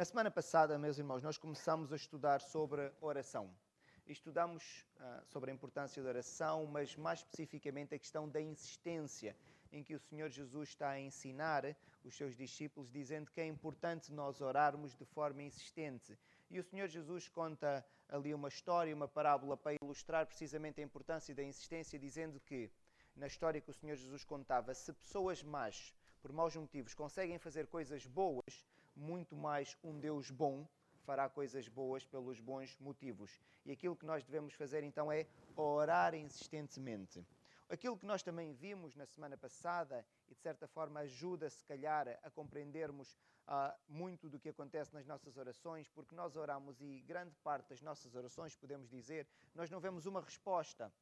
Na semana passada, meus irmãos, nós começamos a estudar sobre oração. Estudamos uh, sobre a importância da oração, mas mais especificamente a questão da insistência, em que o Senhor Jesus está a ensinar os seus discípulos, dizendo que é importante nós orarmos de forma insistente. E o Senhor Jesus conta ali uma história, uma parábola para ilustrar precisamente a importância da insistência, dizendo que, na história que o Senhor Jesus contava, se pessoas más, por maus motivos, conseguem fazer coisas boas, muito mais um Deus bom fará coisas boas pelos bons motivos. E aquilo que nós devemos fazer então é orar insistentemente. Aquilo que nós também vimos na semana passada e de certa forma ajuda, se calhar, a compreendermos uh, muito do que acontece nas nossas orações, porque nós oramos e grande parte das nossas orações, podemos dizer, nós não vemos uma resposta.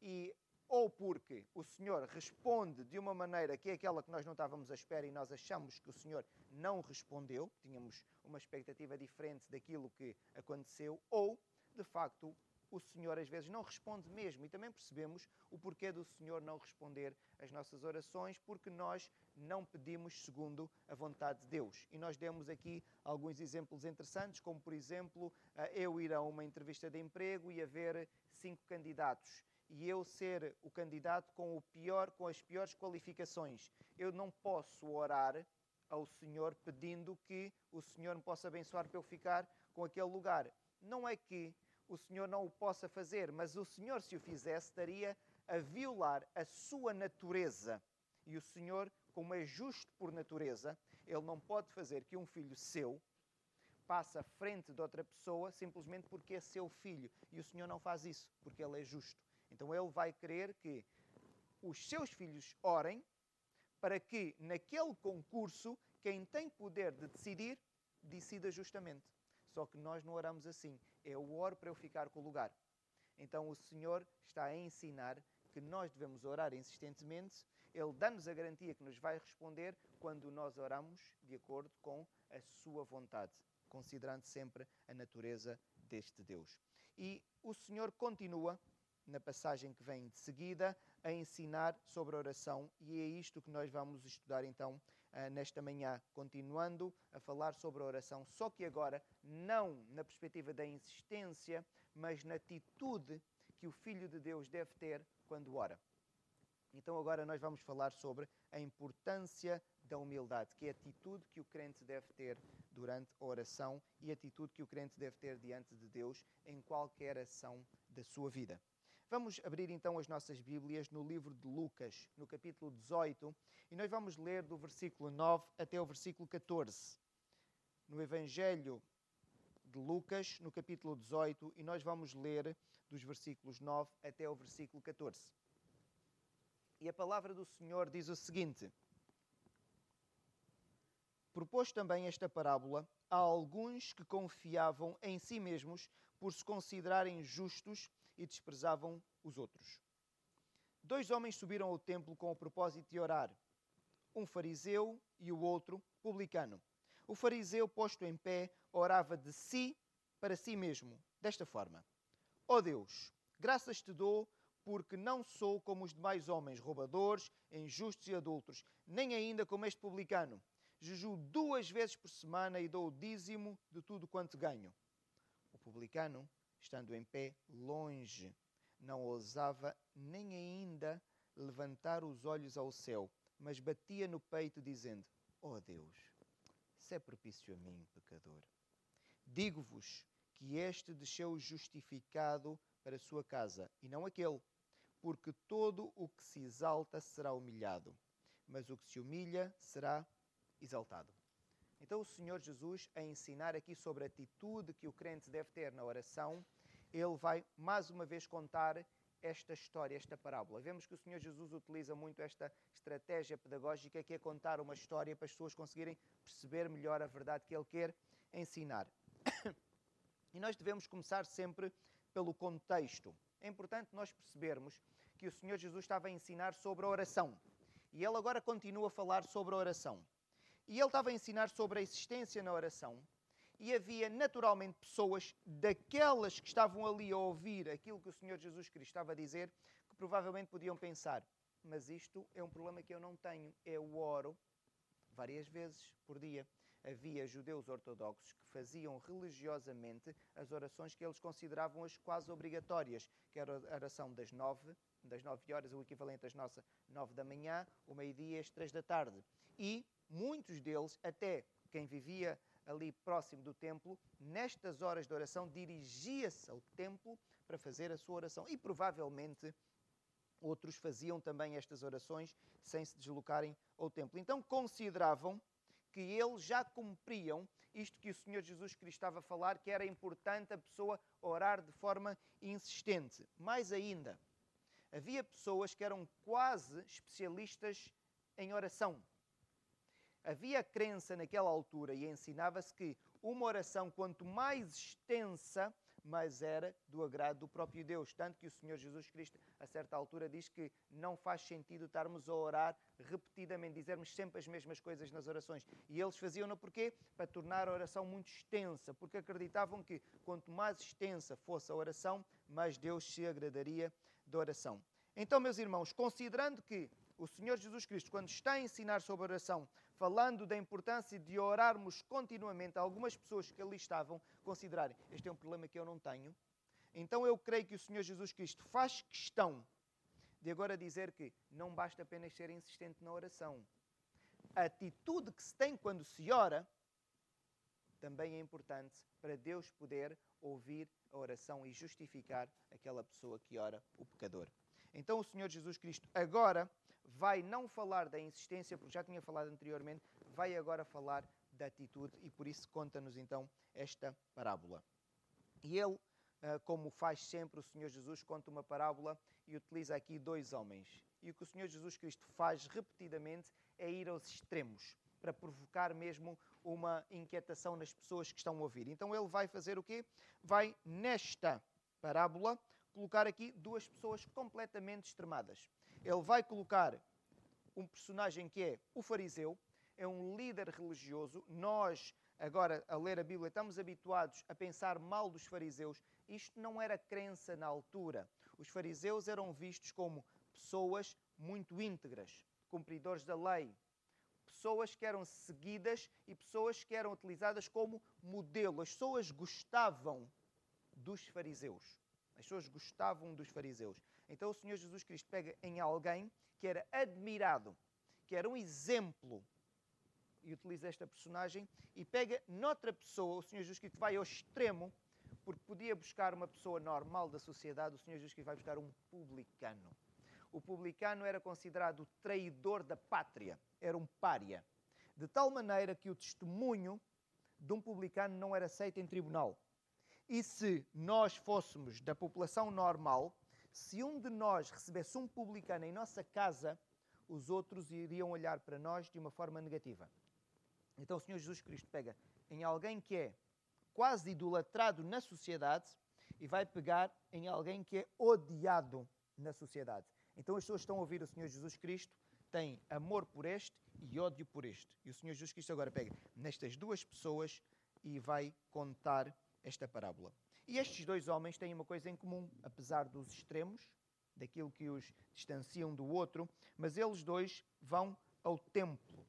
E ou porque o Senhor responde de uma maneira que é aquela que nós não estávamos à espera e nós achamos que o Senhor não respondeu, tínhamos uma expectativa diferente daquilo que aconteceu, ou, de facto, o Senhor às vezes não responde mesmo. E também percebemos o porquê do Senhor não responder às nossas orações, porque nós não pedimos segundo a vontade de Deus. E nós demos aqui alguns exemplos interessantes, como por exemplo, eu ir a uma entrevista de emprego e haver cinco candidatos e eu ser o candidato com o pior, com as piores qualificações. Eu não posso orar ao Senhor pedindo que o Senhor me possa abençoar para eu ficar com aquele lugar. Não é que o Senhor não o possa fazer, mas o Senhor, se o fizesse, estaria a violar a sua natureza. E o Senhor, como é justo por natureza, ele não pode fazer que um filho seu passe à frente de outra pessoa simplesmente porque é seu filho. E o Senhor não faz isso, porque ele é justo. Então ele vai querer que os seus filhos orem para que naquele concurso quem tem poder de decidir decida justamente. Só que nós não oramos assim. Eu oro para eu ficar com o lugar. Então o Senhor está a ensinar que nós devemos orar insistentemente. Ele dá-nos a garantia que nos vai responder quando nós oramos de acordo com a sua vontade, considerando sempre a natureza deste Deus. E o Senhor continua na passagem que vem de seguida, a ensinar sobre oração, e é isto que nós vamos estudar então ah, nesta manhã, continuando a falar sobre a oração, só que agora não na perspectiva da insistência, mas na atitude que o Filho de Deus deve ter quando ora. Então agora nós vamos falar sobre a importância da humildade, que é a atitude que o crente deve ter durante a oração e a atitude que o crente deve ter diante de Deus em qualquer ação da sua vida. Vamos abrir então as nossas Bíblias no livro de Lucas, no capítulo 18, e nós vamos ler do versículo 9 até o versículo 14. No Evangelho de Lucas, no capítulo 18, e nós vamos ler dos versículos 9 até o versículo 14. E a palavra do Senhor diz o seguinte: Propôs também esta parábola a alguns que confiavam em si mesmos por se considerarem justos e desprezavam os outros. Dois homens subiram ao templo com o propósito de orar, um fariseu e o outro publicano. O fariseu, posto em pé, orava de si para si mesmo, desta forma: Ó oh Deus, graças te dou porque não sou como os demais homens, roubadores, injustos e adultos, nem ainda como este publicano. Jejuo duas vezes por semana e dou o dízimo de tudo quanto ganho. O publicano estando em pé longe, não ousava nem ainda levantar os olhos ao céu, mas batia no peito, dizendo: Ó oh Deus, se é propício a mim, pecador. Digo-vos que este desceu justificado para a sua casa, e não aquele, porque todo o que se exalta será humilhado, mas o que se humilha será exaltado. Então, o Senhor Jesus, a ensinar aqui sobre a atitude que o crente deve ter na oração, ele vai mais uma vez contar esta história, esta parábola. Vemos que o Senhor Jesus utiliza muito esta estratégia pedagógica que é contar uma história para as pessoas conseguirem perceber melhor a verdade que ele quer ensinar. E nós devemos começar sempre pelo contexto. É importante nós percebermos que o Senhor Jesus estava a ensinar sobre a oração. E ele agora continua a falar sobre a oração. E ele estava a ensinar sobre a existência na oração. E havia naturalmente pessoas daquelas que estavam ali a ouvir aquilo que o Senhor Jesus Cristo estava a dizer, que provavelmente podiam pensar: mas isto é um problema que eu não tenho. Eu oro várias vezes por dia. havia judeus ortodoxos que faziam religiosamente as orações que eles consideravam as quase obrigatórias, que era a oração das nove, das nove horas, o equivalente às nossas nove da manhã, o meio-dia e as três da tarde. E muitos deles, até quem vivia ali próximo do templo, nestas horas de oração, dirigia-se ao templo para fazer a sua oração. E provavelmente outros faziam também estas orações sem se deslocarem ao templo. Então consideravam que eles já cumpriam isto que o Senhor Jesus Cristo estava a falar, que era importante a pessoa orar de forma insistente. Mais ainda, havia pessoas que eram quase especialistas em oração. Havia crença naquela altura e ensinava-se que uma oração, quanto mais extensa, mas era do agrado do próprio Deus. Tanto que o Senhor Jesus Cristo, a certa altura, diz que não faz sentido estarmos a orar repetidamente, dizermos sempre as mesmas coisas nas orações. E eles faziam-no porquê? Para tornar a oração muito extensa, porque acreditavam que quanto mais extensa fosse a oração, mais Deus se agradaria da oração. Então, meus irmãos, considerando que o Senhor Jesus Cristo, quando está a ensinar sobre oração, falando da importância de orarmos continuamente, algumas pessoas que ali estavam considerarem: este é um problema que eu não tenho. Então eu creio que o Senhor Jesus Cristo faz questão de agora dizer que não basta apenas ser insistente na oração. A atitude que se tem quando se ora também é importante para Deus poder ouvir a oração e justificar aquela pessoa que ora, o pecador. Então o Senhor Jesus Cristo agora vai não falar da insistência, porque já tinha falado anteriormente, vai agora falar da atitude e por isso conta-nos então esta parábola. E ele, ah, como faz sempre o Senhor Jesus, conta uma parábola e utiliza aqui dois homens. E o que o Senhor Jesus Cristo faz repetidamente é ir aos extremos, para provocar mesmo uma inquietação nas pessoas que estão a ouvir. Então ele vai fazer o quê? Vai, nesta parábola, colocar aqui duas pessoas completamente extremadas. Ele vai colocar um personagem que é o fariseu, é um líder religioso. Nós, agora, a ler a Bíblia, estamos habituados a pensar mal dos fariseus. Isto não era crença na altura. Os fariseus eram vistos como pessoas muito íntegras, cumpridores da lei, pessoas que eram seguidas e pessoas que eram utilizadas como modelo. As pessoas gostavam dos fariseus. As pessoas gostavam dos fariseus. Então o Senhor Jesus Cristo pega em alguém que era admirado, que era um exemplo, e utiliza esta personagem, e pega noutra pessoa, o Senhor Jesus Cristo vai ao extremo, porque podia buscar uma pessoa normal da sociedade, o Senhor Jesus Cristo vai buscar um publicano. O publicano era considerado o traidor da pátria, era um pária. De tal maneira que o testemunho de um publicano não era aceito em tribunal. E se nós fôssemos da população normal, se um de nós recebesse um publicano em nossa casa, os outros iriam olhar para nós de uma forma negativa. Então o Senhor Jesus Cristo pega em alguém que é quase idolatrado na sociedade e vai pegar em alguém que é odiado na sociedade. Então as pessoas estão a ouvir o Senhor Jesus Cristo, têm amor por este e ódio por este. E o Senhor Jesus Cristo agora pega nestas duas pessoas e vai contar esta parábola. E estes dois homens têm uma coisa em comum, apesar dos extremos, daquilo que os distanciam do outro, mas eles dois vão ao templo.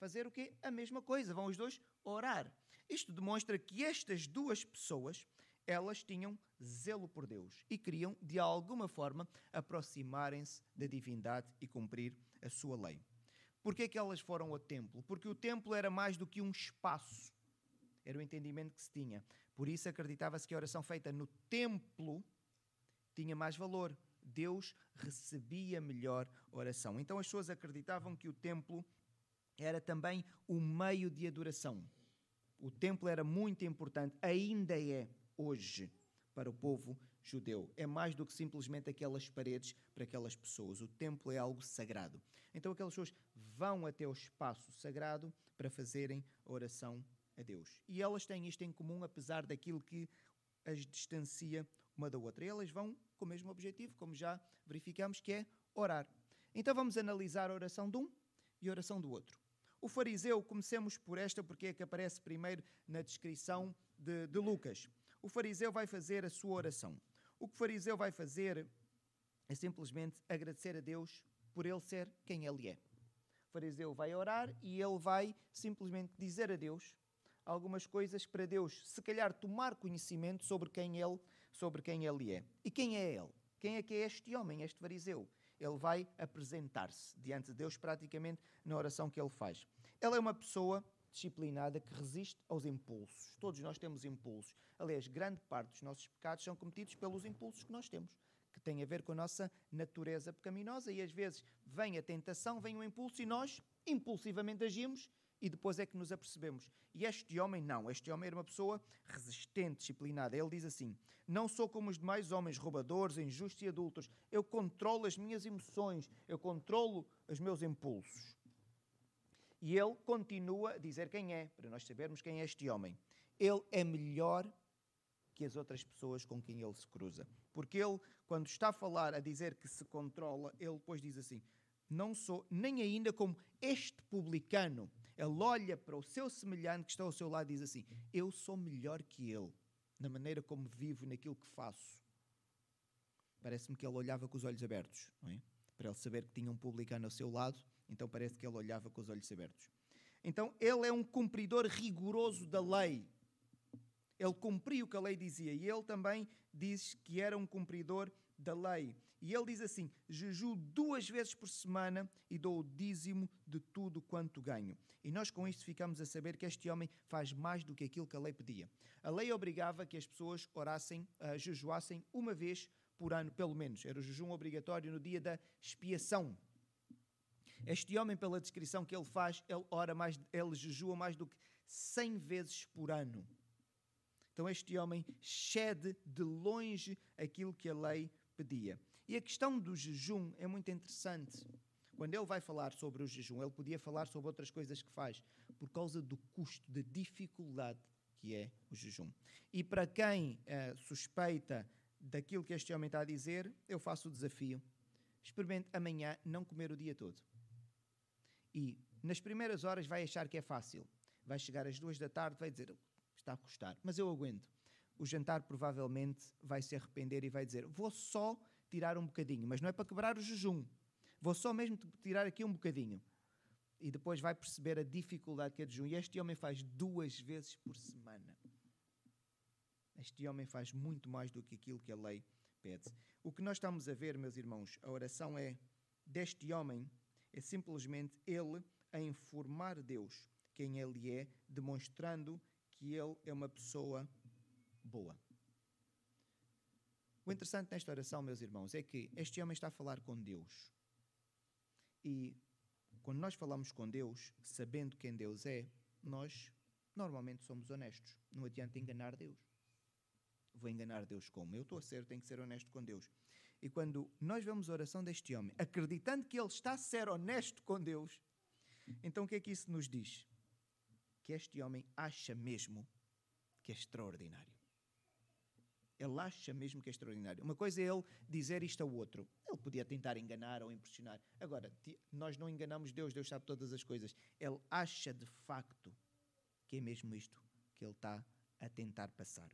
Fazer o quê? A mesma coisa, vão os dois orar. Isto demonstra que estas duas pessoas, elas tinham zelo por Deus e queriam, de alguma forma, aproximarem-se da divindade e cumprir a sua lei. Por que é que elas foram ao templo? Porque o templo era mais do que um espaço era o entendimento que se tinha. Por isso acreditava-se que a oração feita no templo tinha mais valor. Deus recebia melhor oração. Então as pessoas acreditavam que o templo era também o meio de adoração. O templo era muito importante, ainda é hoje para o povo judeu. É mais do que simplesmente aquelas paredes para aquelas pessoas. O templo é algo sagrado. Então aquelas pessoas vão até o espaço sagrado para fazerem a oração a Deus. E elas têm isto em comum, apesar daquilo que as distancia uma da outra. E elas vão com o mesmo objetivo, como já verificamos, que é orar. Então vamos analisar a oração de um e a oração do outro. O fariseu, comecemos por esta, porque é que aparece primeiro na descrição de, de Lucas. O fariseu vai fazer a sua oração. O que o fariseu vai fazer é simplesmente agradecer a Deus por ele ser quem ele é. O fariseu vai orar e ele vai simplesmente dizer a Deus algumas coisas para Deus, se calhar tomar conhecimento sobre quem ele, sobre quem ele é. E quem é ele? Quem é que é este homem, este fariseu? Ele vai apresentar-se diante de Deus praticamente na oração que ele faz. Ele é uma pessoa disciplinada que resiste aos impulsos. Todos nós temos impulsos. Aliás, grande parte dos nossos pecados são cometidos pelos impulsos que nós temos, que têm a ver com a nossa natureza pecaminosa e às vezes vem a tentação, vem o impulso e nós impulsivamente agimos e depois é que nos apercebemos. E este homem não, este homem era uma pessoa resistente, disciplinada. Ele diz assim: Não sou como os demais homens, roubadores, injustos e adultos. Eu controlo as minhas emoções, eu controlo os meus impulsos. E ele continua a dizer quem é, para nós sabermos quem é este homem. Ele é melhor que as outras pessoas com quem ele se cruza. Porque ele, quando está a falar, a dizer que se controla, ele depois diz assim: Não sou nem ainda como este publicano ele olha para o seu semelhante que está ao seu lado e diz assim: Eu sou melhor que ele, na maneira como vivo, naquilo que faço. Parece-me que ele olhava com os olhos abertos, é? Para ele saber que tinha um publicano ao seu lado, então parece que ele olhava com os olhos abertos. Então ele é um cumpridor rigoroso da lei. Ele cumpriu o que a lei dizia e ele também diz que era um cumpridor da lei. E ele diz assim: jejuo duas vezes por semana e dou o dízimo de tudo quanto ganho. E nós com isto ficamos a saber que este homem faz mais do que aquilo que a lei pedia. A lei obrigava que as pessoas orassem, uh, jejuassem uma vez por ano, pelo menos. Era o jejum obrigatório no dia da expiação. Este homem, pela descrição que ele faz, ele ora mais, ele jejua mais do que 100 vezes por ano. Então este homem cede de longe aquilo que a lei pedia. E a questão do jejum é muito interessante. Quando ele vai falar sobre o jejum, ele podia falar sobre outras coisas que faz, por causa do custo, da dificuldade que é o jejum. E para quem uh, suspeita daquilo que este homem está a dizer, eu faço o desafio. Experimente amanhã não comer o dia todo. E nas primeiras horas vai achar que é fácil. Vai chegar às duas da tarde, vai dizer, está a custar, mas eu aguento. O jantar provavelmente vai se arrepender e vai dizer, vou só tirar um bocadinho, mas não é para quebrar o jejum. Vou só mesmo tirar aqui um bocadinho. E depois vai perceber a dificuldade que é de jejum. E este homem faz duas vezes por semana. Este homem faz muito mais do que aquilo que a lei pede. O que nós estamos a ver, meus irmãos, a oração é deste homem, é simplesmente ele a informar Deus quem ele é, demonstrando que ele é uma pessoa boa. O interessante nesta oração, meus irmãos, é que este homem está a falar com Deus. E quando nós falamos com Deus, sabendo quem Deus é, nós normalmente somos honestos. Não adianta enganar Deus. Vou enganar Deus como? Eu estou a ser, tenho que ser honesto com Deus. E quando nós vemos a oração deste homem, acreditando que ele está a ser honesto com Deus, então o que é que isso nos diz? Que este homem acha mesmo que é extraordinário. Ele acha mesmo que é extraordinário. Uma coisa é ele dizer isto ao outro. Ele podia tentar enganar ou impressionar. Agora, nós não enganamos Deus, Deus sabe todas as coisas. Ele acha de facto que é mesmo isto que ele está a tentar passar.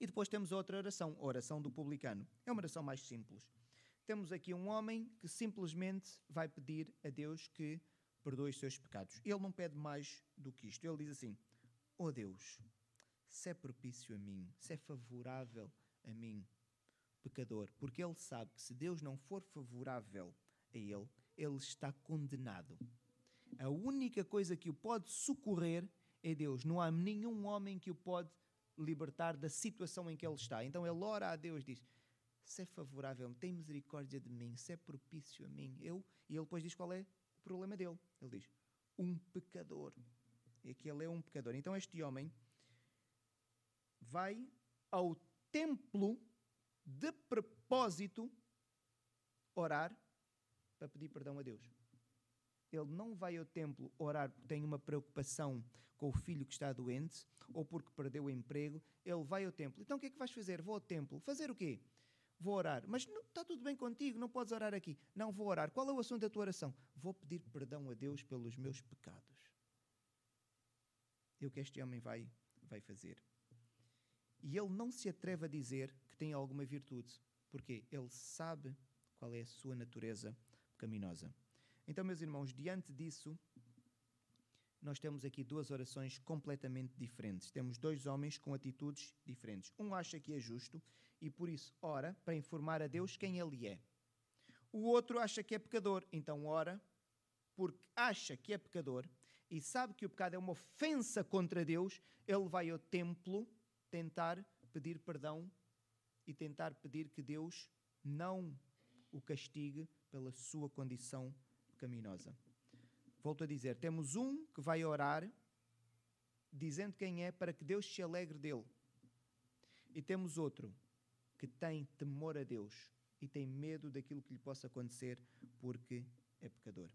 E depois temos outra oração, a oração do publicano. É uma oração mais simples. Temos aqui um homem que simplesmente vai pedir a Deus que perdoe os seus pecados. Ele não pede mais do que isto. Ele diz assim: Oh Deus, se é propício a mim, se é favorável a mim, pecador, porque ele sabe que se Deus não for favorável a ele, ele está condenado. A única coisa que o pode socorrer é Deus. Não há nenhum homem que o pode libertar da situação em que ele está. Então ele ora a Deus, diz: Se é favorável, tem misericórdia de mim, se é propício a mim, eu. E ele depois diz qual é o problema dele. Ele diz: Um pecador. E que ele é um pecador. Então este homem vai ao templo de propósito orar para pedir perdão a Deus. Ele não vai ao templo orar porque tem uma preocupação com o filho que está doente ou porque perdeu o emprego. Ele vai ao templo. Então o que é que vais fazer? Vou ao templo. Fazer o quê? Vou orar. Mas não, está tudo bem contigo, não podes orar aqui. Não vou orar. Qual é o assunto da tua oração? Vou pedir perdão a Deus pelos meus pecados. E o que este homem vai, vai fazer? E ele não se atreve a dizer que tem alguma virtude, porque ele sabe qual é a sua natureza pecaminosa. Então, meus irmãos, diante disso, nós temos aqui duas orações completamente diferentes. Temos dois homens com atitudes diferentes. Um acha que é justo e por isso ora para informar a Deus quem ele é. O outro acha que é pecador, então ora porque acha que é pecador e sabe que o pecado é uma ofensa contra Deus, ele vai ao templo tentar pedir perdão e tentar pedir que Deus não o castigue pela sua condição pecaminosa. Volto a dizer: temos um que vai orar dizendo quem é para que Deus se alegre dele. E temos outro que tem temor a Deus e tem medo daquilo que lhe possa acontecer porque é pecador.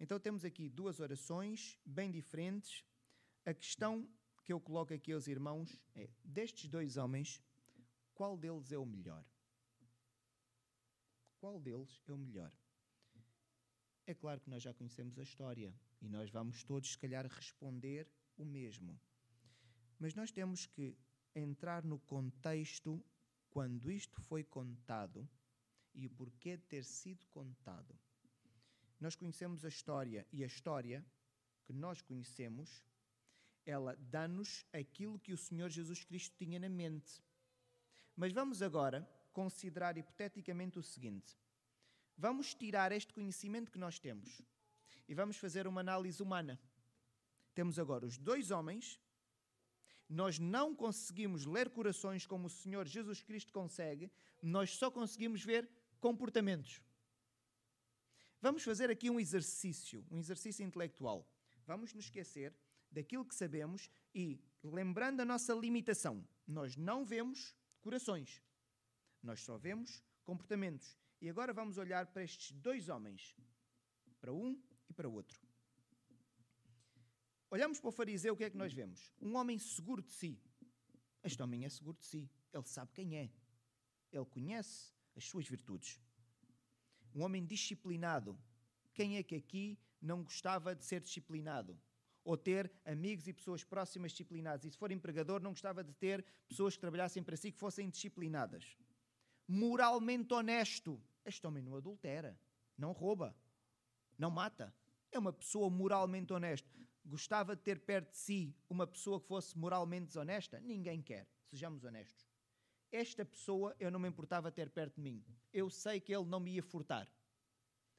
Então temos aqui duas orações bem diferentes. A questão que eu coloco aqui aos irmãos é: destes dois homens, qual deles é o melhor? Qual deles é o melhor? É claro que nós já conhecemos a história e nós vamos todos, se calhar, responder o mesmo. Mas nós temos que entrar no contexto quando isto foi contado e o porquê de ter sido contado. Nós conhecemos a história e a história que nós conhecemos, ela dá-nos aquilo que o Senhor Jesus Cristo tinha na mente. Mas vamos agora considerar hipoteticamente o seguinte: vamos tirar este conhecimento que nós temos e vamos fazer uma análise humana. Temos agora os dois homens. Nós não conseguimos ler corações como o Senhor Jesus Cristo consegue, nós só conseguimos ver comportamentos. Vamos fazer aqui um exercício, um exercício intelectual. Vamos nos esquecer daquilo que sabemos e, lembrando a nossa limitação, nós não vemos corações, nós só vemos comportamentos. E agora vamos olhar para estes dois homens, para um e para o outro. Olhamos para o fariseu, o que é que nós vemos? Um homem seguro de si. Este homem é seguro de si. Ele sabe quem é. Ele conhece as suas virtudes um homem disciplinado. Quem é que aqui não gostava de ser disciplinado? Ou ter amigos e pessoas próximas disciplinadas? E se for empregador, não gostava de ter pessoas que trabalhassem para si que fossem disciplinadas? Moralmente honesto. Este homem não adultera, não rouba, não mata. É uma pessoa moralmente honesta. Gostava de ter perto de si uma pessoa que fosse moralmente desonesta? Ninguém quer. Sejamos honestos esta pessoa eu não me importava ter perto de mim. Eu sei que ele não me ia furtar.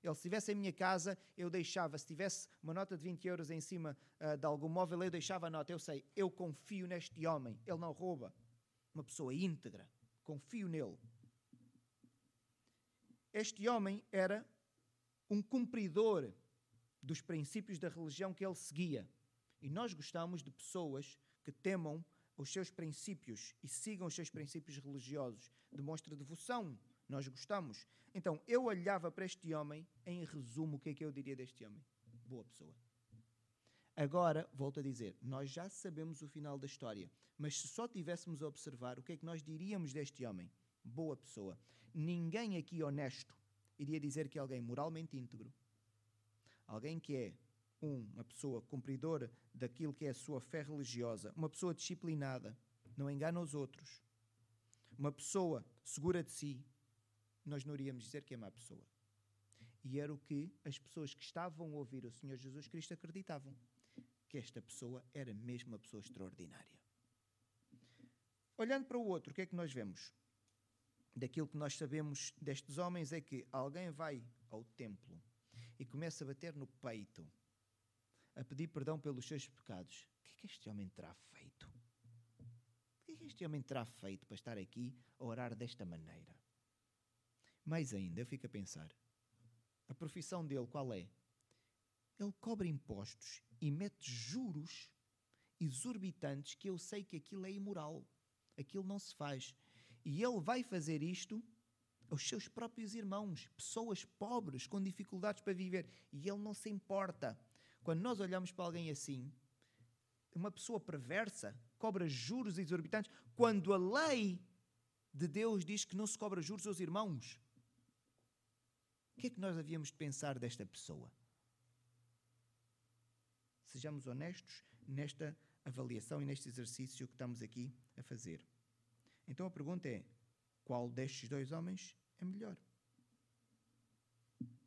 Ele, se estivesse em minha casa, eu deixava. Se tivesse uma nota de 20 euros em cima uh, de algum móvel, eu deixava a nota. Eu sei, eu confio neste homem. Ele não rouba. Uma pessoa íntegra. Confio nele. Este homem era um cumpridor dos princípios da religião que ele seguia. E nós gostamos de pessoas que temam os seus princípios e sigam os seus princípios religiosos, demonstra devoção. Nós gostamos. Então, eu olhava para este homem, em resumo, o que é que eu diria deste homem? Boa pessoa. Agora, volto a dizer, nós já sabemos o final da história, mas se só tivéssemos a observar, o que é que nós diríamos deste homem? Boa pessoa. Ninguém aqui honesto iria dizer que é alguém moralmente íntegro, alguém que é um, uma pessoa cumpridora daquilo que é a sua fé religiosa, uma pessoa disciplinada, não engana os outros, uma pessoa segura de si, nós não iríamos dizer que é má pessoa. E era o que as pessoas que estavam a ouvir o Senhor Jesus Cristo acreditavam, que esta pessoa era mesmo uma pessoa extraordinária. Olhando para o outro, o que é que nós vemos? Daquilo que nós sabemos destes homens é que alguém vai ao templo e começa a bater no peito a pedir perdão pelos seus pecados. O que é que este homem terá feito? O que é que este homem terá feito para estar aqui a orar desta maneira? Mais ainda, eu fico a pensar: a profissão dele qual é? Ele cobra impostos e mete juros exorbitantes que eu sei que aquilo é imoral. Aquilo não se faz. E ele vai fazer isto aos seus próprios irmãos, pessoas pobres, com dificuldades para viver. E ele não se importa. Quando nós olhamos para alguém assim, uma pessoa perversa, cobra juros exorbitantes, quando a lei de Deus diz que não se cobra juros aos irmãos. O que é que nós havíamos de pensar desta pessoa? Sejamos honestos nesta avaliação e neste exercício que estamos aqui a fazer. Então a pergunta é: qual destes dois homens é melhor?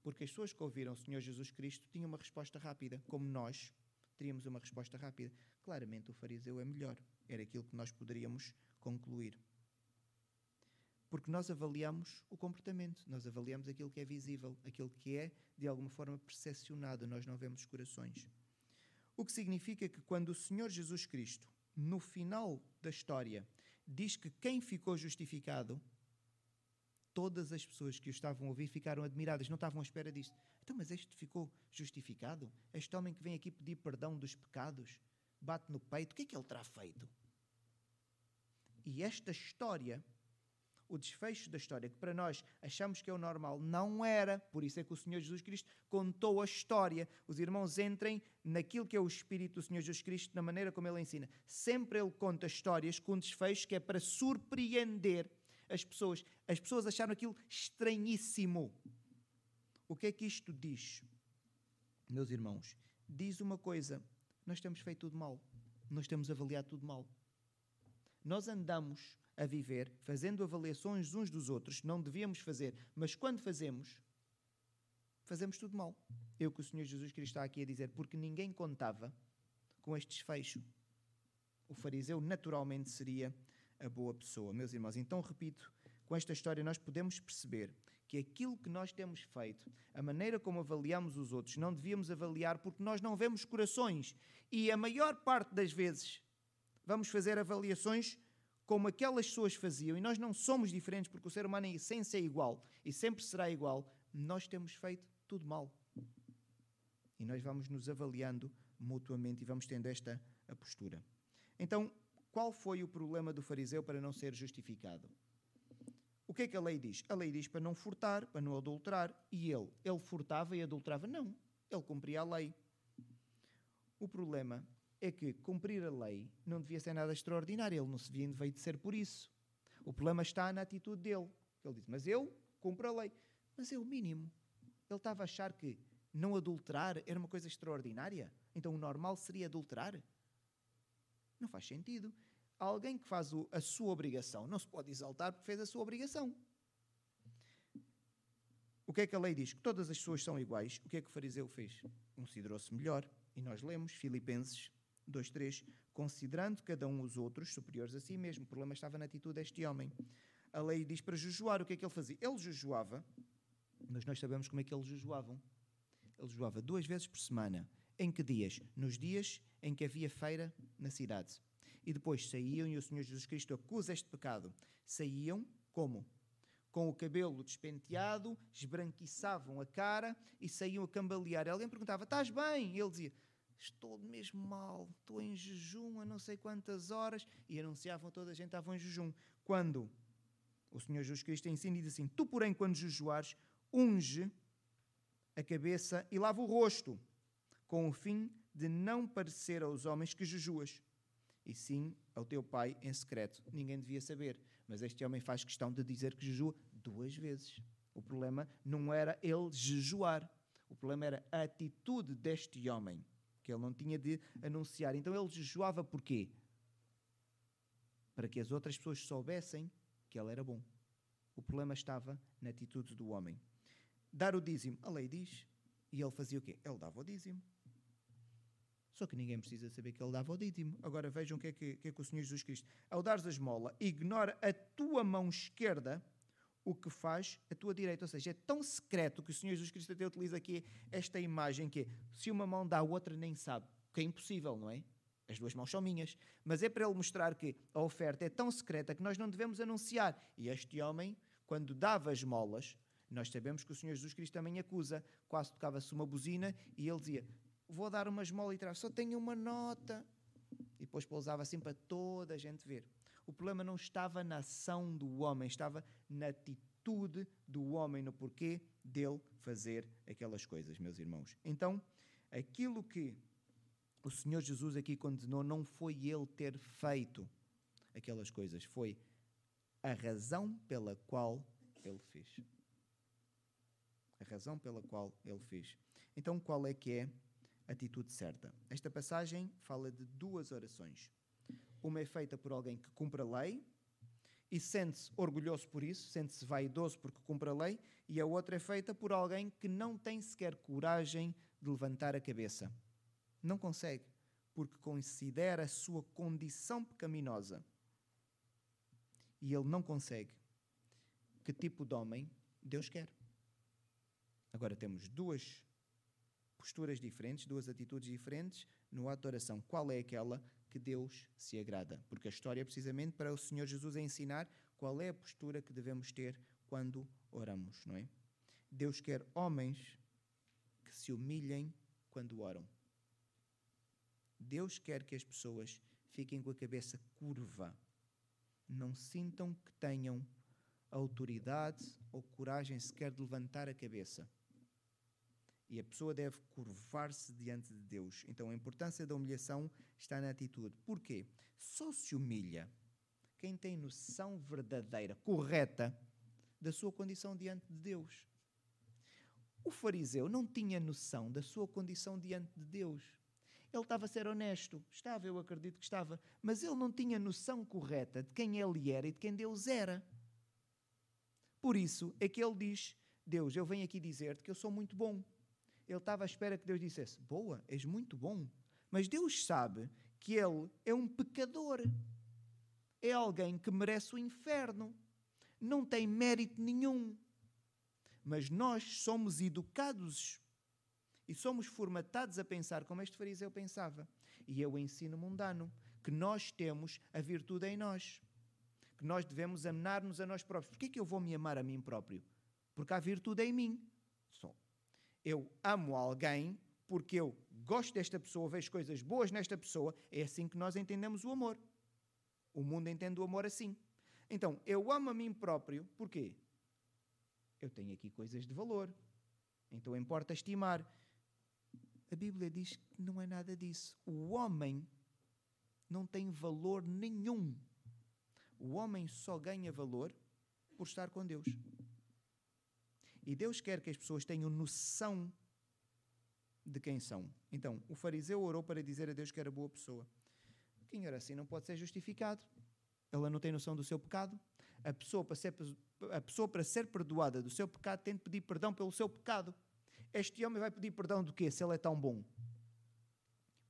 Porque as pessoas que ouviram o Senhor Jesus Cristo tinham uma resposta rápida, como nós teríamos uma resposta rápida. Claramente o fariseu é melhor. Era aquilo que nós poderíamos concluir. Porque nós avaliamos o comportamento, nós avaliamos aquilo que é visível, aquilo que é, de alguma forma, percepcionado, nós não vemos os corações. O que significa que quando o Senhor Jesus Cristo, no final da história, diz que quem ficou justificado, todas as pessoas que o estavam a ouvir ficaram admiradas, não estavam à espera disto. Então, mas este ficou justificado? Este homem que vem aqui pedir perdão dos pecados, bate no peito, o que é que ele terá feito? E esta história, o desfecho da história, que para nós achamos que é o normal, não era. Por isso é que o Senhor Jesus Cristo contou a história. Os irmãos entrem naquilo que é o espírito do Senhor Jesus Cristo, na maneira como ele ensina. Sempre ele conta histórias com desfecho que é para surpreender as pessoas. As pessoas acharam aquilo estranhíssimo. O que é que isto diz? Meus irmãos, diz uma coisa: nós temos feito tudo mal. Nós temos avaliado tudo mal. Nós andamos a viver fazendo avaliações uns dos outros, não devíamos fazer, mas quando fazemos, fazemos tudo mal. É o que o Senhor Jesus Cristo está aqui a dizer, porque ninguém contava com este desfecho. O fariseu naturalmente seria a boa pessoa. Meus irmãos, então repito, com esta história nós podemos perceber que aquilo que nós temos feito, a maneira como avaliamos os outros, não devíamos avaliar porque nós não vemos corações. E a maior parte das vezes vamos fazer avaliações como aquelas pessoas faziam, e nós não somos diferentes porque o ser humano em essência é igual e sempre será igual, nós temos feito tudo mal. E nós vamos nos avaliando mutuamente e vamos tendo esta postura. Então, qual foi o problema do fariseu para não ser justificado? O que é que a lei diz? A lei diz para não furtar, para não adulterar. E ele? Ele furtava e adulterava? Não. Ele cumpria a lei. O problema é que cumprir a lei não devia ser nada extraordinário. Ele não se veio de ser por isso. O problema está na atitude dele. Ele diz: Mas eu cumpro a lei. Mas é o mínimo. Ele estava a achar que não adulterar era uma coisa extraordinária. Então o normal seria adulterar? Não faz sentido. Alguém que faz a sua obrigação não se pode exaltar porque fez a sua obrigação. O que é que a lei diz? Que todas as pessoas são iguais. O que é que o fariseu fez? Considerou-se melhor. E nós lemos Filipenses 2.3, considerando cada um os outros superiores a si mesmo. O problema estava na atitude deste homem. A lei diz para jejuar. O que é que ele fazia? Ele jejuava, mas nós sabemos como é que eles jejuavam. Ele jejuava duas vezes por semana. Em que dias? Nos dias em que havia feira na cidade. E depois saíam, e o Senhor Jesus Cristo acusa este pecado. Saíam como? Com o cabelo despenteado, esbranquiçavam a cara e saíam a cambalear. Alguém perguntava: Estás bem? E ele dizia: estou mesmo mal, estou em jejum há não sei quantas horas, e anunciavam a toda a gente que estavam em jejum. Quando o Senhor Jesus Cristo ensina e diz assim: Tu, porém, quando jejuares, unge a cabeça e lava o rosto, com o fim de não parecer aos homens que jejuas, e sim ao teu pai em secreto. Ninguém devia saber, mas este homem faz questão de dizer que jejua duas vezes. O problema não era ele jejuar, o problema era a atitude deste homem que ele não tinha de anunciar. Então ele jejuava porquê? Para que as outras pessoas soubessem que ele era bom. O problema estava na atitude do homem. Dar o dízimo, a lei diz. E ele fazia o quê? Ele dava o dízimo. Só que ninguém precisa saber que ele dava o dízimo. Agora vejam o que é que, que, é que o Senhor Jesus Cristo. Ao dares a esmola, ignora a tua mão esquerda o que faz a tua direita. Ou seja, é tão secreto que o Senhor Jesus Cristo até utiliza aqui esta imagem que se uma mão dá, a outra nem sabe. Que é impossível, não é? As duas mãos são minhas. Mas é para ele mostrar que a oferta é tão secreta que nós não devemos anunciar. E este homem, quando dava as molas, nós sabemos que o Senhor Jesus Cristo também acusa. Quase tocava-se uma buzina e ele dizia: Vou dar uma esmola e traz, só tenho uma nota. E depois pousava assim para toda a gente ver. O problema não estava na ação do homem, estava na atitude do homem, no porquê dele fazer aquelas coisas, meus irmãos. Então, aquilo que o Senhor Jesus aqui condenou não foi ele ter feito aquelas coisas, foi a razão pela qual ele fez. A razão pela qual ele fez. Então, qual é que é a atitude certa? Esta passagem fala de duas orações. Uma é feita por alguém que cumpre a lei e sente-se orgulhoso por isso, sente-se vaidoso porque cumpre a lei, e a outra é feita por alguém que não tem sequer coragem de levantar a cabeça. Não consegue, porque considera a sua condição pecaminosa. E ele não consegue. Que tipo de homem Deus quer? Agora temos duas posturas diferentes, duas atitudes diferentes no ato de oração. Qual é aquela que Deus se agrada? Porque a história é precisamente para o Senhor Jesus ensinar qual é a postura que devemos ter quando oramos, não é? Deus quer homens que se humilhem quando oram. Deus quer que as pessoas fiquem com a cabeça curva, não sintam que tenham autoridade ou coragem sequer de levantar a cabeça. E a pessoa deve curvar-se diante de Deus. Então a importância da humilhação está na atitude. Porquê? Só se humilha quem tem noção verdadeira, correta, da sua condição diante de Deus. O fariseu não tinha noção da sua condição diante de Deus. Ele estava a ser honesto, estava, eu acredito que estava, mas ele não tinha noção correta de quem ele era e de quem Deus era. Por isso é que ele diz: Deus, eu venho aqui dizer-te que eu sou muito bom ele estava à espera que Deus dissesse: Boa, és muito bom. Mas Deus sabe que ele é um pecador. É alguém que merece o inferno. Não tem mérito nenhum. Mas nós somos educados e somos formatados a pensar como este fariseu pensava. E é o ensino mundano que nós temos a virtude em nós. Que nós devemos amar-nos a nós próprios. É que eu vou me amar a mim próprio? Porque há virtude em mim. Eu amo alguém porque eu gosto desta pessoa, vejo coisas boas nesta pessoa. É assim que nós entendemos o amor. O mundo entende o amor assim. Então, eu amo a mim próprio, porquê? Eu tenho aqui coisas de valor. Então importa estimar. A Bíblia diz que não é nada disso. O homem não tem valor nenhum. O homem só ganha valor por estar com Deus. E Deus quer que as pessoas tenham noção de quem são. Então, o fariseu orou para dizer a Deus que era boa pessoa. Quem ora assim não pode ser justificado. Ela não tem noção do seu pecado. A pessoa, para ser, a pessoa, para ser perdoada do seu pecado, tem de pedir perdão pelo seu pecado. Este homem vai pedir perdão do quê? Se ele é tão bom.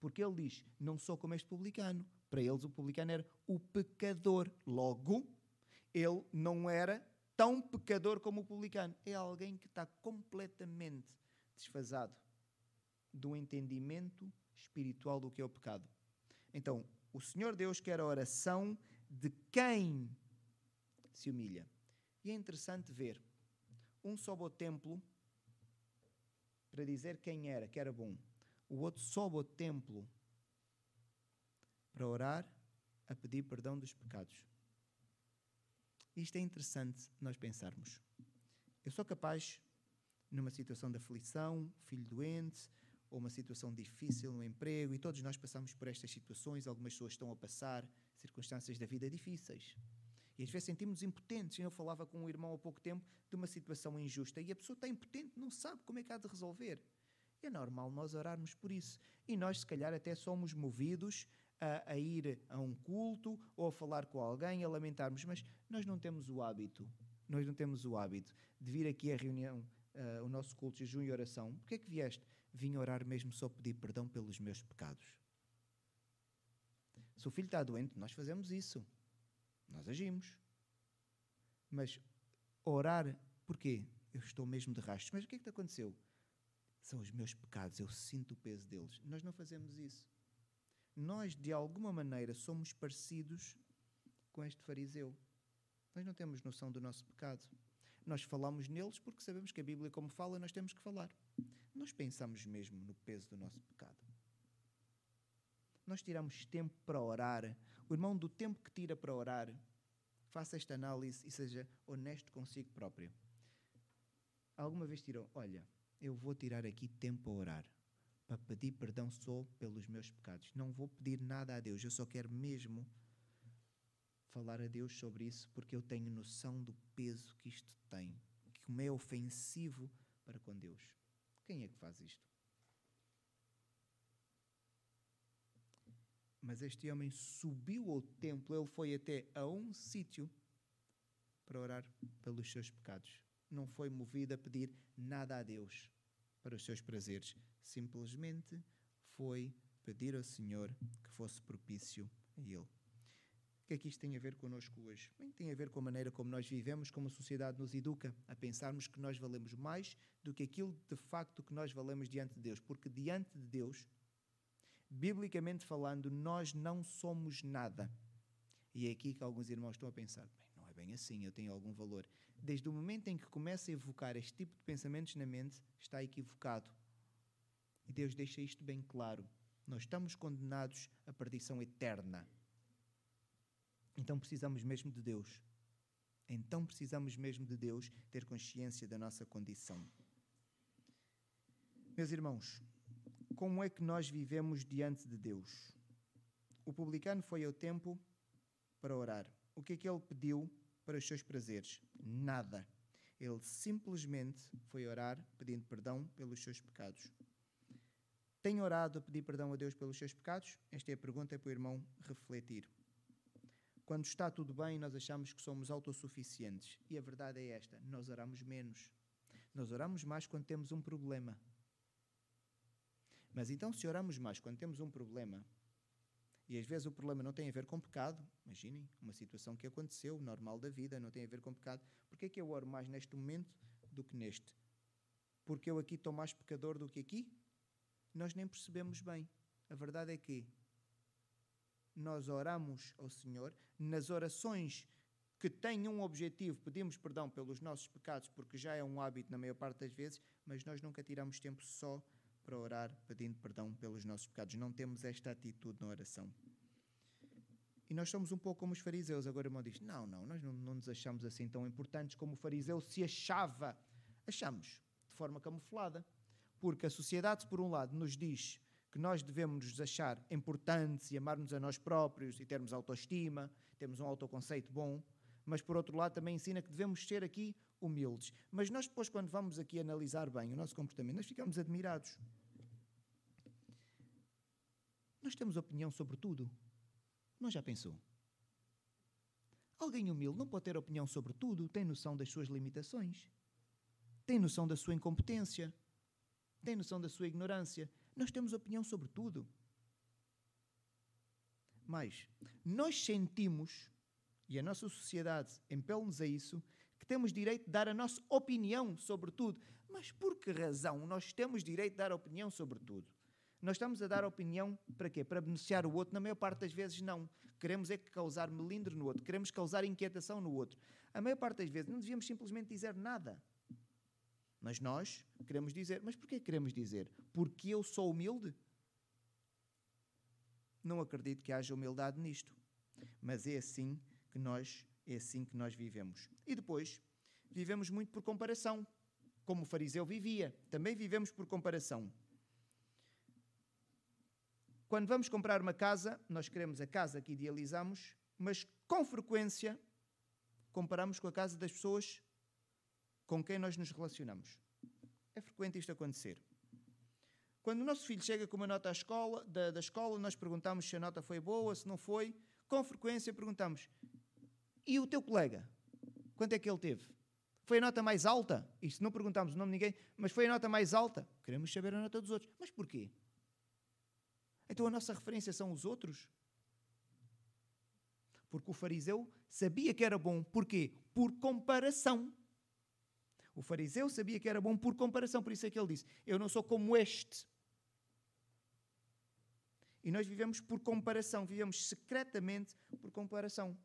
Porque ele diz: Não sou como este publicano. Para eles, o publicano era o pecador. Logo, ele não era tão pecador como o publicano. É alguém que está completamente desfasado do entendimento espiritual do que é o pecado. Então, o Senhor Deus quer a oração de quem se humilha. E é interessante ver. Um sobe ao templo para dizer quem era, que era bom. O outro sobe ao templo para orar, a pedir perdão dos pecados. Isto é interessante nós pensarmos. Eu sou capaz, numa situação de aflição, filho doente, ou uma situação difícil no emprego, e todos nós passamos por estas situações, algumas pessoas estão a passar circunstâncias da vida difíceis. E às vezes sentimos impotentes. Eu falava com um irmão há pouco tempo de uma situação injusta e a pessoa está impotente, não sabe como é que há de resolver. É normal nós orarmos por isso. E nós, se calhar, até somos movidos a, a, ir a um culto ou a falar com alguém, a lamentarmos, mas nós não temos o hábito, nós não temos o hábito de vir aqui à reunião, uh, o nosso culto de jejum e oração. Porquê é que vieste? Vim orar mesmo só pedir perdão pelos meus pecados. Se o filho está doente, nós fazemos isso. Nós agimos. Mas orar, porquê? Eu estou mesmo de rastros. Mas o que é que aconteceu? São os meus pecados, eu sinto o peso deles. Nós não fazemos isso nós, de alguma maneira, somos parecidos com este fariseu. Nós não temos noção do nosso pecado. Nós falamos neles porque sabemos que a Bíblia, como fala, nós temos que falar. Nós pensamos mesmo no peso do nosso pecado. Nós tiramos tempo para orar. O irmão, do tempo que tira para orar, faça esta análise e seja honesto consigo próprio. Alguma vez tirou, olha, eu vou tirar aqui tempo para orar para pedir perdão só pelos meus pecados. Não vou pedir nada a Deus, eu só quero mesmo falar a Deus sobre isso porque eu tenho noção do peso que isto tem, que como é ofensivo para com Deus. Quem é que faz isto? Mas este homem subiu ao templo, ele foi até a um sítio para orar pelos seus pecados. Não foi movido a pedir nada a Deus para os seus prazeres. Simplesmente foi pedir ao Senhor que fosse propício a Ele. O que é que isto tem a ver connosco hoje? Bem, tem a ver com a maneira como nós vivemos, como a sociedade nos educa, a pensarmos que nós valemos mais do que aquilo de facto que nós valemos diante de Deus. Porque diante de Deus, biblicamente falando, nós não somos nada. E é aqui que alguns irmãos estão a pensar: bem, não é bem assim, eu tenho algum valor. Desde o momento em que começa a evocar este tipo de pensamentos na mente, está equivocado. E Deus deixa isto bem claro. Nós estamos condenados à perdição eterna. Então precisamos mesmo de Deus. Então precisamos mesmo de Deus ter consciência da nossa condição. Meus irmãos, como é que nós vivemos diante de Deus? O publicano foi ao templo para orar. O que é que ele pediu para os seus prazeres? Nada. Ele simplesmente foi orar pedindo perdão pelos seus pecados. Tem orado a pedir perdão a Deus pelos seus pecados? Esta é a pergunta para o irmão refletir. Quando está tudo bem, nós achamos que somos autossuficientes. E a verdade é esta: nós oramos menos. Nós oramos mais quando temos um problema. Mas então, se oramos mais quando temos um problema, e às vezes o problema não tem a ver com pecado, imaginem, uma situação que aconteceu, normal da vida, não tem a ver com pecado, porquê é que eu oro mais neste momento do que neste? Porque eu aqui estou mais pecador do que aqui? Nós nem percebemos bem. A verdade é que nós oramos ao Senhor nas orações que têm um objetivo, pedimos perdão pelos nossos pecados, porque já é um hábito na maior parte das vezes, mas nós nunca tiramos tempo só para orar pedindo perdão pelos nossos pecados. Não temos esta atitude na oração. E nós somos um pouco como os fariseus. Agora o irmão diz: Não, não, nós não, não nos achamos assim tão importantes como o fariseu se achava. Achamos, de forma camuflada. Porque a sociedade, por um lado, nos diz que nós devemos nos achar importantes e amar-nos a nós próprios e termos autoestima, termos um autoconceito bom, mas por outro lado também ensina que devemos ser aqui humildes. Mas nós depois, quando vamos aqui analisar bem o nosso comportamento, nós ficamos admirados. Nós temos opinião sobre tudo. Não já pensou? Alguém humilde não pode ter opinião sobre tudo, tem noção das suas limitações, tem noção da sua incompetência, tem noção da sua ignorância. Nós temos opinião sobre tudo. Mas nós sentimos, e a nossa sociedade impele-nos a isso, que temos direito de dar a nossa opinião sobre tudo. Mas por que razão nós temos direito de dar opinião sobre tudo? Nós estamos a dar opinião para quê? Para beneficiar o outro? Na maior parte das vezes, não. Queremos é causar melindre no outro, queremos causar inquietação no outro. A maior parte das vezes não devíamos simplesmente dizer nada. Mas nós queremos dizer. Mas porquê queremos dizer? Porque eu sou humilde? Não acredito que haja humildade nisto. Mas é assim que nós é assim que nós vivemos. E depois, vivemos muito por comparação, como o fariseu vivia. Também vivemos por comparação. Quando vamos comprar uma casa, nós queremos a casa que idealizamos, mas com frequência comparamos com a casa das pessoas com quem nós nos relacionamos. É frequente isto acontecer. Quando o nosso filho chega com uma nota escola, da, da escola, nós perguntamos se a nota foi boa, se não foi. Com frequência perguntamos: e o teu colega? Quanto é que ele teve? Foi a nota mais alta? Isto não perguntamos o nome de ninguém, mas foi a nota mais alta? Queremos saber a nota dos outros. Mas porquê? Então a nossa referência são os outros? Porque o fariseu sabia que era bom. Porquê? Por comparação. O fariseu sabia que era bom por comparação, por isso é que ele disse: Eu não sou como este. E nós vivemos por comparação, vivemos secretamente por comparação.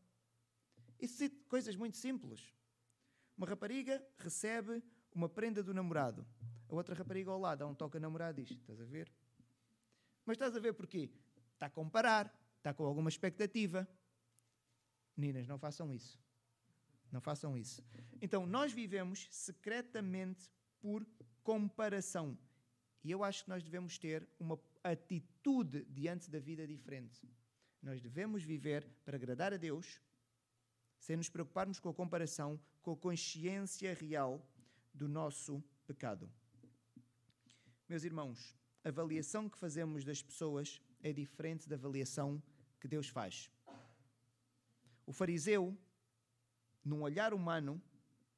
Isso são coisas muito simples. Uma rapariga recebe uma prenda do namorado. A outra rapariga ao lado dá um toque a namorado e diz: Estás a ver? Mas estás a ver porquê? Está a comparar, está com alguma expectativa. Meninas, não façam isso. Não façam isso. Então, nós vivemos secretamente por comparação. E eu acho que nós devemos ter uma atitude diante da vida diferente. Nós devemos viver para agradar a Deus, sem nos preocuparmos com a comparação, com a consciência real do nosso pecado. Meus irmãos, a avaliação que fazemos das pessoas é diferente da avaliação que Deus faz. O fariseu num olhar humano,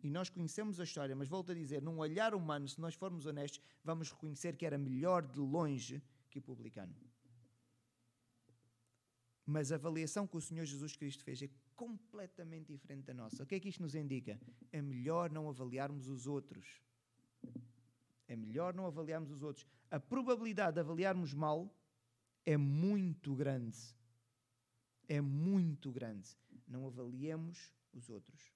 e nós conhecemos a história, mas volto a dizer, num olhar humano, se nós formos honestos, vamos reconhecer que era melhor de longe que o publicano. Mas a avaliação que o Senhor Jesus Cristo fez é completamente diferente da nossa. O que é que isto nos indica? É melhor não avaliarmos os outros. É melhor não avaliarmos os outros. A probabilidade de avaliarmos mal é muito grande. É muito grande. Não avaliemos os outros.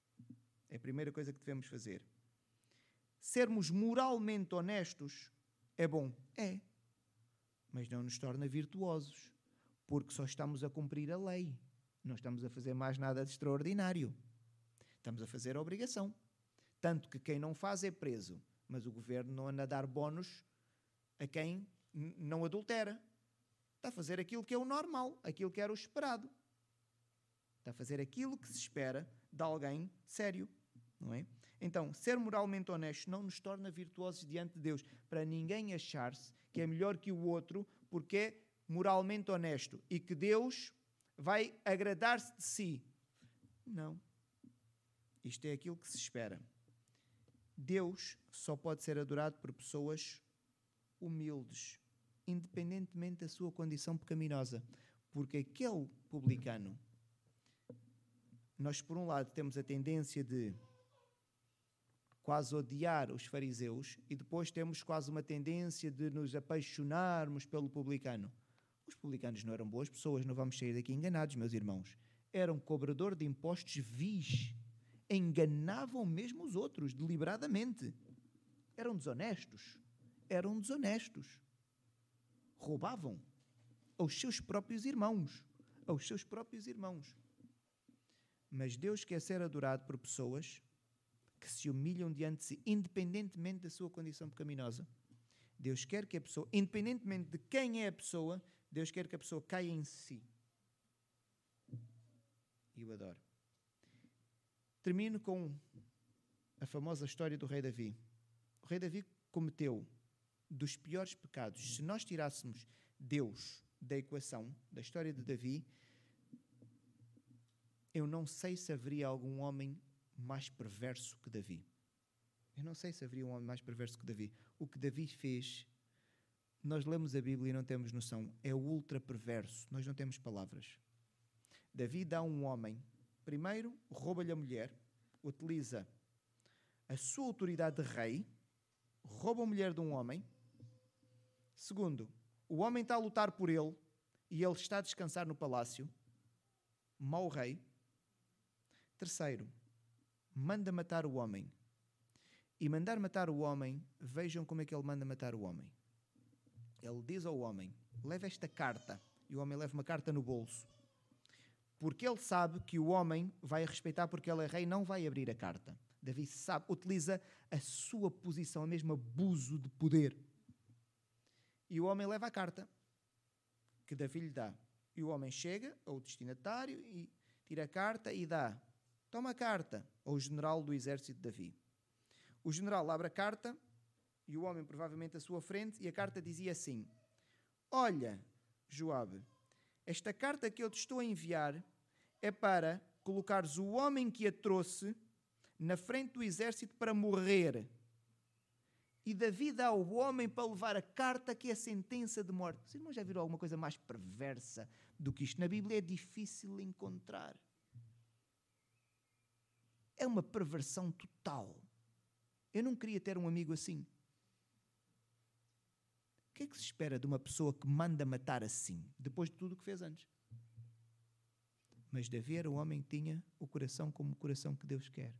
É a primeira coisa que devemos fazer. Sermos moralmente honestos é bom? É. Mas não nos torna virtuosos, porque só estamos a cumprir a lei. Não estamos a fazer mais nada de extraordinário. Estamos a fazer a obrigação. Tanto que quem não faz é preso, mas o governo não anda a dar bónus a quem não adultera. Está a fazer aquilo que é o normal, aquilo que era o esperado. Está a fazer aquilo que se espera de alguém sério não é? Então, ser moralmente honesto não nos torna virtuosos diante de Deus, para ninguém achar-se que é melhor que o outro porque é moralmente honesto e que Deus vai agradar-se de si. Não. Isto é aquilo que se espera. Deus só pode ser adorado por pessoas humildes, independentemente da sua condição pecaminosa. Porque aquele publicano, nós por um lado temos a tendência de quase odiar os fariseus e depois temos quase uma tendência de nos apaixonarmos pelo publicano. Os publicanos não eram boas pessoas, não vamos sair daqui enganados, meus irmãos. Eram cobrador de impostos vis. Enganavam mesmo os outros, deliberadamente. Eram desonestos. Eram desonestos. Roubavam aos seus próprios irmãos. Aos seus próprios irmãos. Mas Deus quer ser adorado por pessoas que se humilham diante de si, independentemente da sua condição pecaminosa. Deus quer que a pessoa, independentemente de quem é a pessoa, Deus quer que a pessoa caia em si. E eu adoro. Termino com a famosa história do rei Davi. O rei Davi cometeu dos piores pecados. Se nós tirássemos Deus da equação da história de Davi, eu não sei se haveria algum homem mais perverso que Davi. Eu não sei se haveria um homem mais perverso que Davi. O que Davi fez, nós lemos a Bíblia e não temos noção, é ultra perverso. Nós não temos palavras. Davi dá um homem, primeiro, rouba-lhe a mulher, utiliza a sua autoridade de rei, rouba a mulher de um homem. Segundo, o homem está a lutar por ele e ele está a descansar no palácio. Mau rei. Terceiro, manda matar o homem. E mandar matar o homem, vejam como é que ele manda matar o homem. Ele diz ao homem: leva esta carta. E o homem leva uma carta no bolso. Porque ele sabe que o homem vai respeitar porque ele é rei, não vai abrir a carta. Davi sabe, utiliza a sua posição, o mesmo abuso de poder. E o homem leva a carta que Davi lhe dá. E o homem chega ao destinatário e tira a carta e dá Toma a carta ao general do exército de Davi. O general abre a carta e o homem provavelmente à sua frente e a carta dizia assim: Olha, Joabe, esta carta que eu te estou a enviar é para colocares o homem que a trouxe na frente do exército para morrer. E Davi dá ao homem para levar a carta que é a sentença de morte. Os irmãos já viram alguma coisa mais perversa do que isto? Na Bíblia é difícil encontrar é uma perversão total. Eu não queria ter um amigo assim. O que é que se espera de uma pessoa que manda matar assim, depois de tudo o que fez antes? Mas Davi era um homem que tinha o coração como o coração que Deus quer.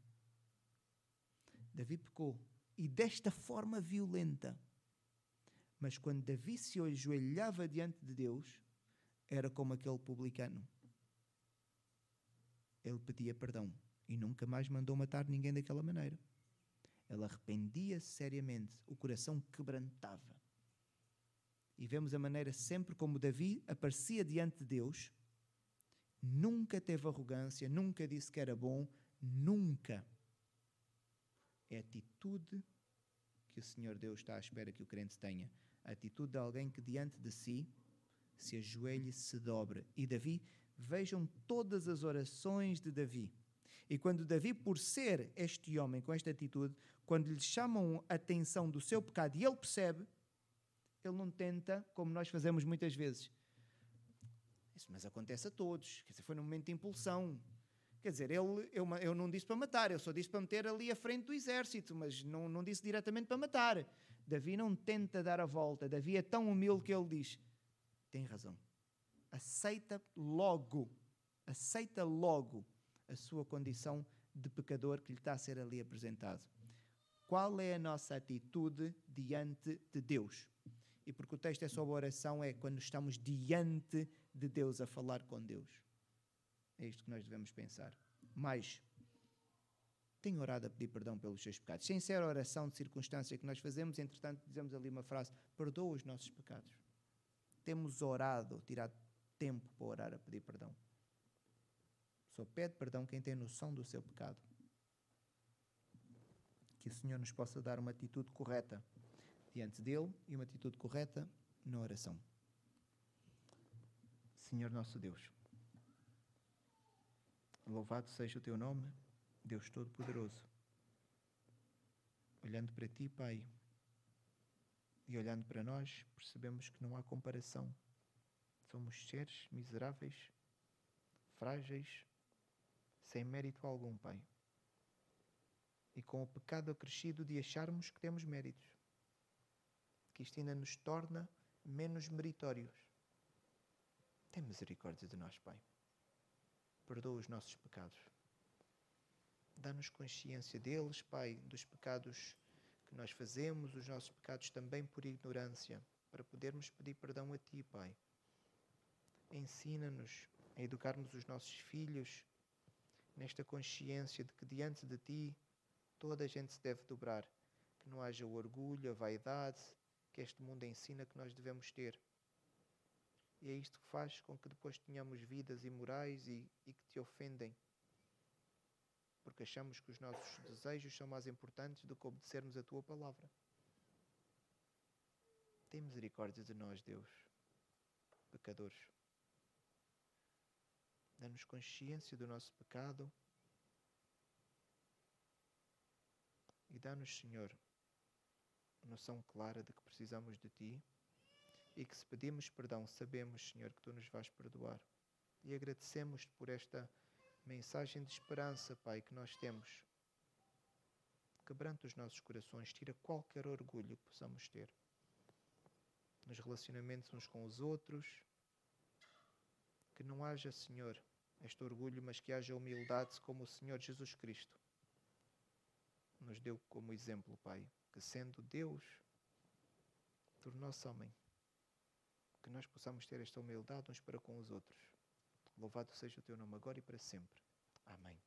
Davi pecou e desta forma violenta. Mas quando Davi se ajoelhava diante de Deus, era como aquele publicano. Ele pedia perdão e nunca mais mandou matar ninguém daquela maneira. Ele arrependia-se seriamente, o coração quebrantava. E vemos a maneira sempre como Davi aparecia diante de Deus, nunca teve arrogância, nunca disse que era bom, nunca. É a atitude que o Senhor Deus está à espera que o crente tenha. A atitude de alguém que diante de si se ajoelhe se dobre. E Davi, vejam todas as orações de Davi E quando Davi, por ser este homem com esta atitude, quando lhe chamam a atenção do seu pecado e ele percebe, ele não tenta, como nós fazemos muitas vezes. Isso, mas acontece a todos. Quer dizer, foi num momento de impulsão. Quer dizer, ele, eu, eu não disse para matar, eu só disse para meter ali à frente do exército, mas não, não disse diretamente para matar. Davi não tenta dar a volta. Davi é tão humilde que ele diz: tem razão. Aceita logo, aceita logo a sua condição de pecador que lhe está a ser ali apresentado. Qual é a nossa atitude diante de Deus? E porque o texto é sobre oração, é quando estamos diante de Deus a falar com Deus. É isto que nós devemos pensar. Mas, tenho orado a pedir perdão pelos seus pecados. Sem ser a oração de circunstância que nós fazemos, entretanto, dizemos ali uma frase: perdoa os nossos pecados. Temos orado, tirado tempo para orar a pedir perdão. Só pede perdão quem tem noção do seu pecado. Que o Senhor nos possa dar uma atitude correta diante dele e uma atitude correta na oração. Senhor nosso Deus, louvado seja o teu nome, Deus Todo-Poderoso. Olhando para ti, Pai, e olhando para nós, percebemos que não há comparação. Somos seres miseráveis, frágeis, sem mérito algum, Pai. E com o pecado acrescido de acharmos que temos méritos, que isto ainda nos torna menos meritórios. Tem misericórdia de nós, Pai. Perdoa os nossos pecados. Dá-nos consciência deles, Pai, dos pecados que nós fazemos, os nossos pecados também por ignorância, para podermos pedir perdão a Ti, Pai. Ensina-nos a educarmos os nossos filhos nesta consciência de que diante de Ti toda a gente se deve dobrar, que não haja o orgulho, a vaidade que este mundo ensina que nós devemos ter. E é isto que faz com que depois tenhamos vidas imorais e, e que te ofendem. Porque achamos que os nossos desejos são mais importantes do que obedecermos a tua palavra. Tem misericórdia de nós, Deus, pecadores. Dá-nos consciência do nosso pecado e dá-nos, Senhor, noção clara de que precisamos de Ti e que se pedimos perdão, sabemos, Senhor, que Tu nos vais perdoar. E agradecemos-te por esta mensagem de esperança, Pai, que nós temos. Quebranta os nossos corações, tira qualquer orgulho que possamos ter nos relacionamentos uns com os outros. Que não haja, Senhor, este orgulho, mas que haja humildade como o Senhor Jesus Cristo nos deu como exemplo, Pai, que sendo Deus, tornou-se homem que nós possamos ter esta humildade uns para com os outros. Louvado seja o teu nome agora e para sempre. Amém.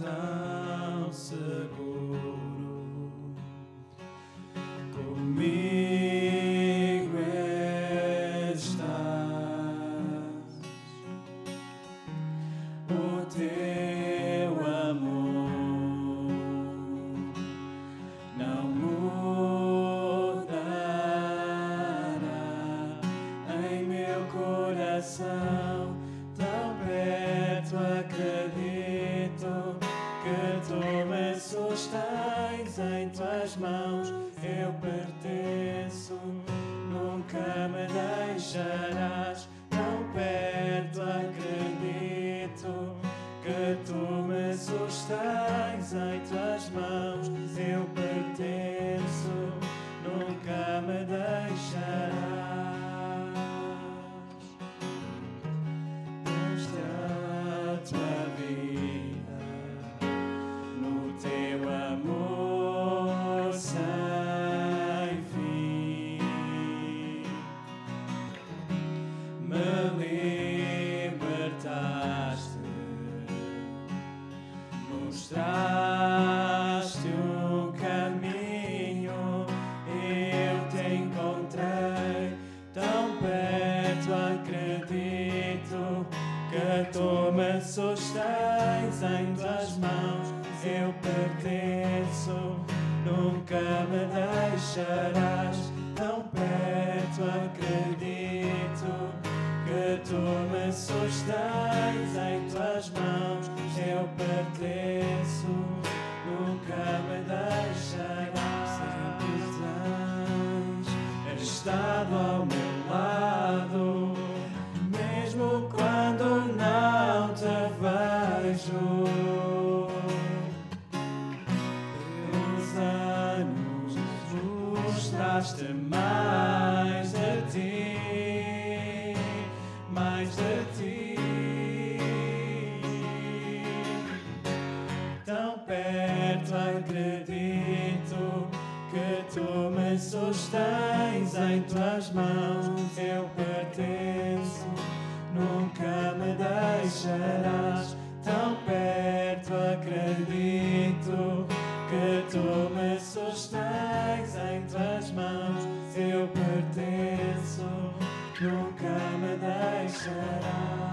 Estou estás em tuas mãos, eu pertenço, nunca me deixarás. Tão perto acredito que tu me sustens em tuas mãos, eu pertenço, nunca me deixarás. Estado ao meu mostraste mais de ti, mais de ti. Tão perto acredito que tu me sustens em tuas mãos, eu pertenço, nunca me deixarás. Tão perto acredito que tu me sustens nunca me deixarás.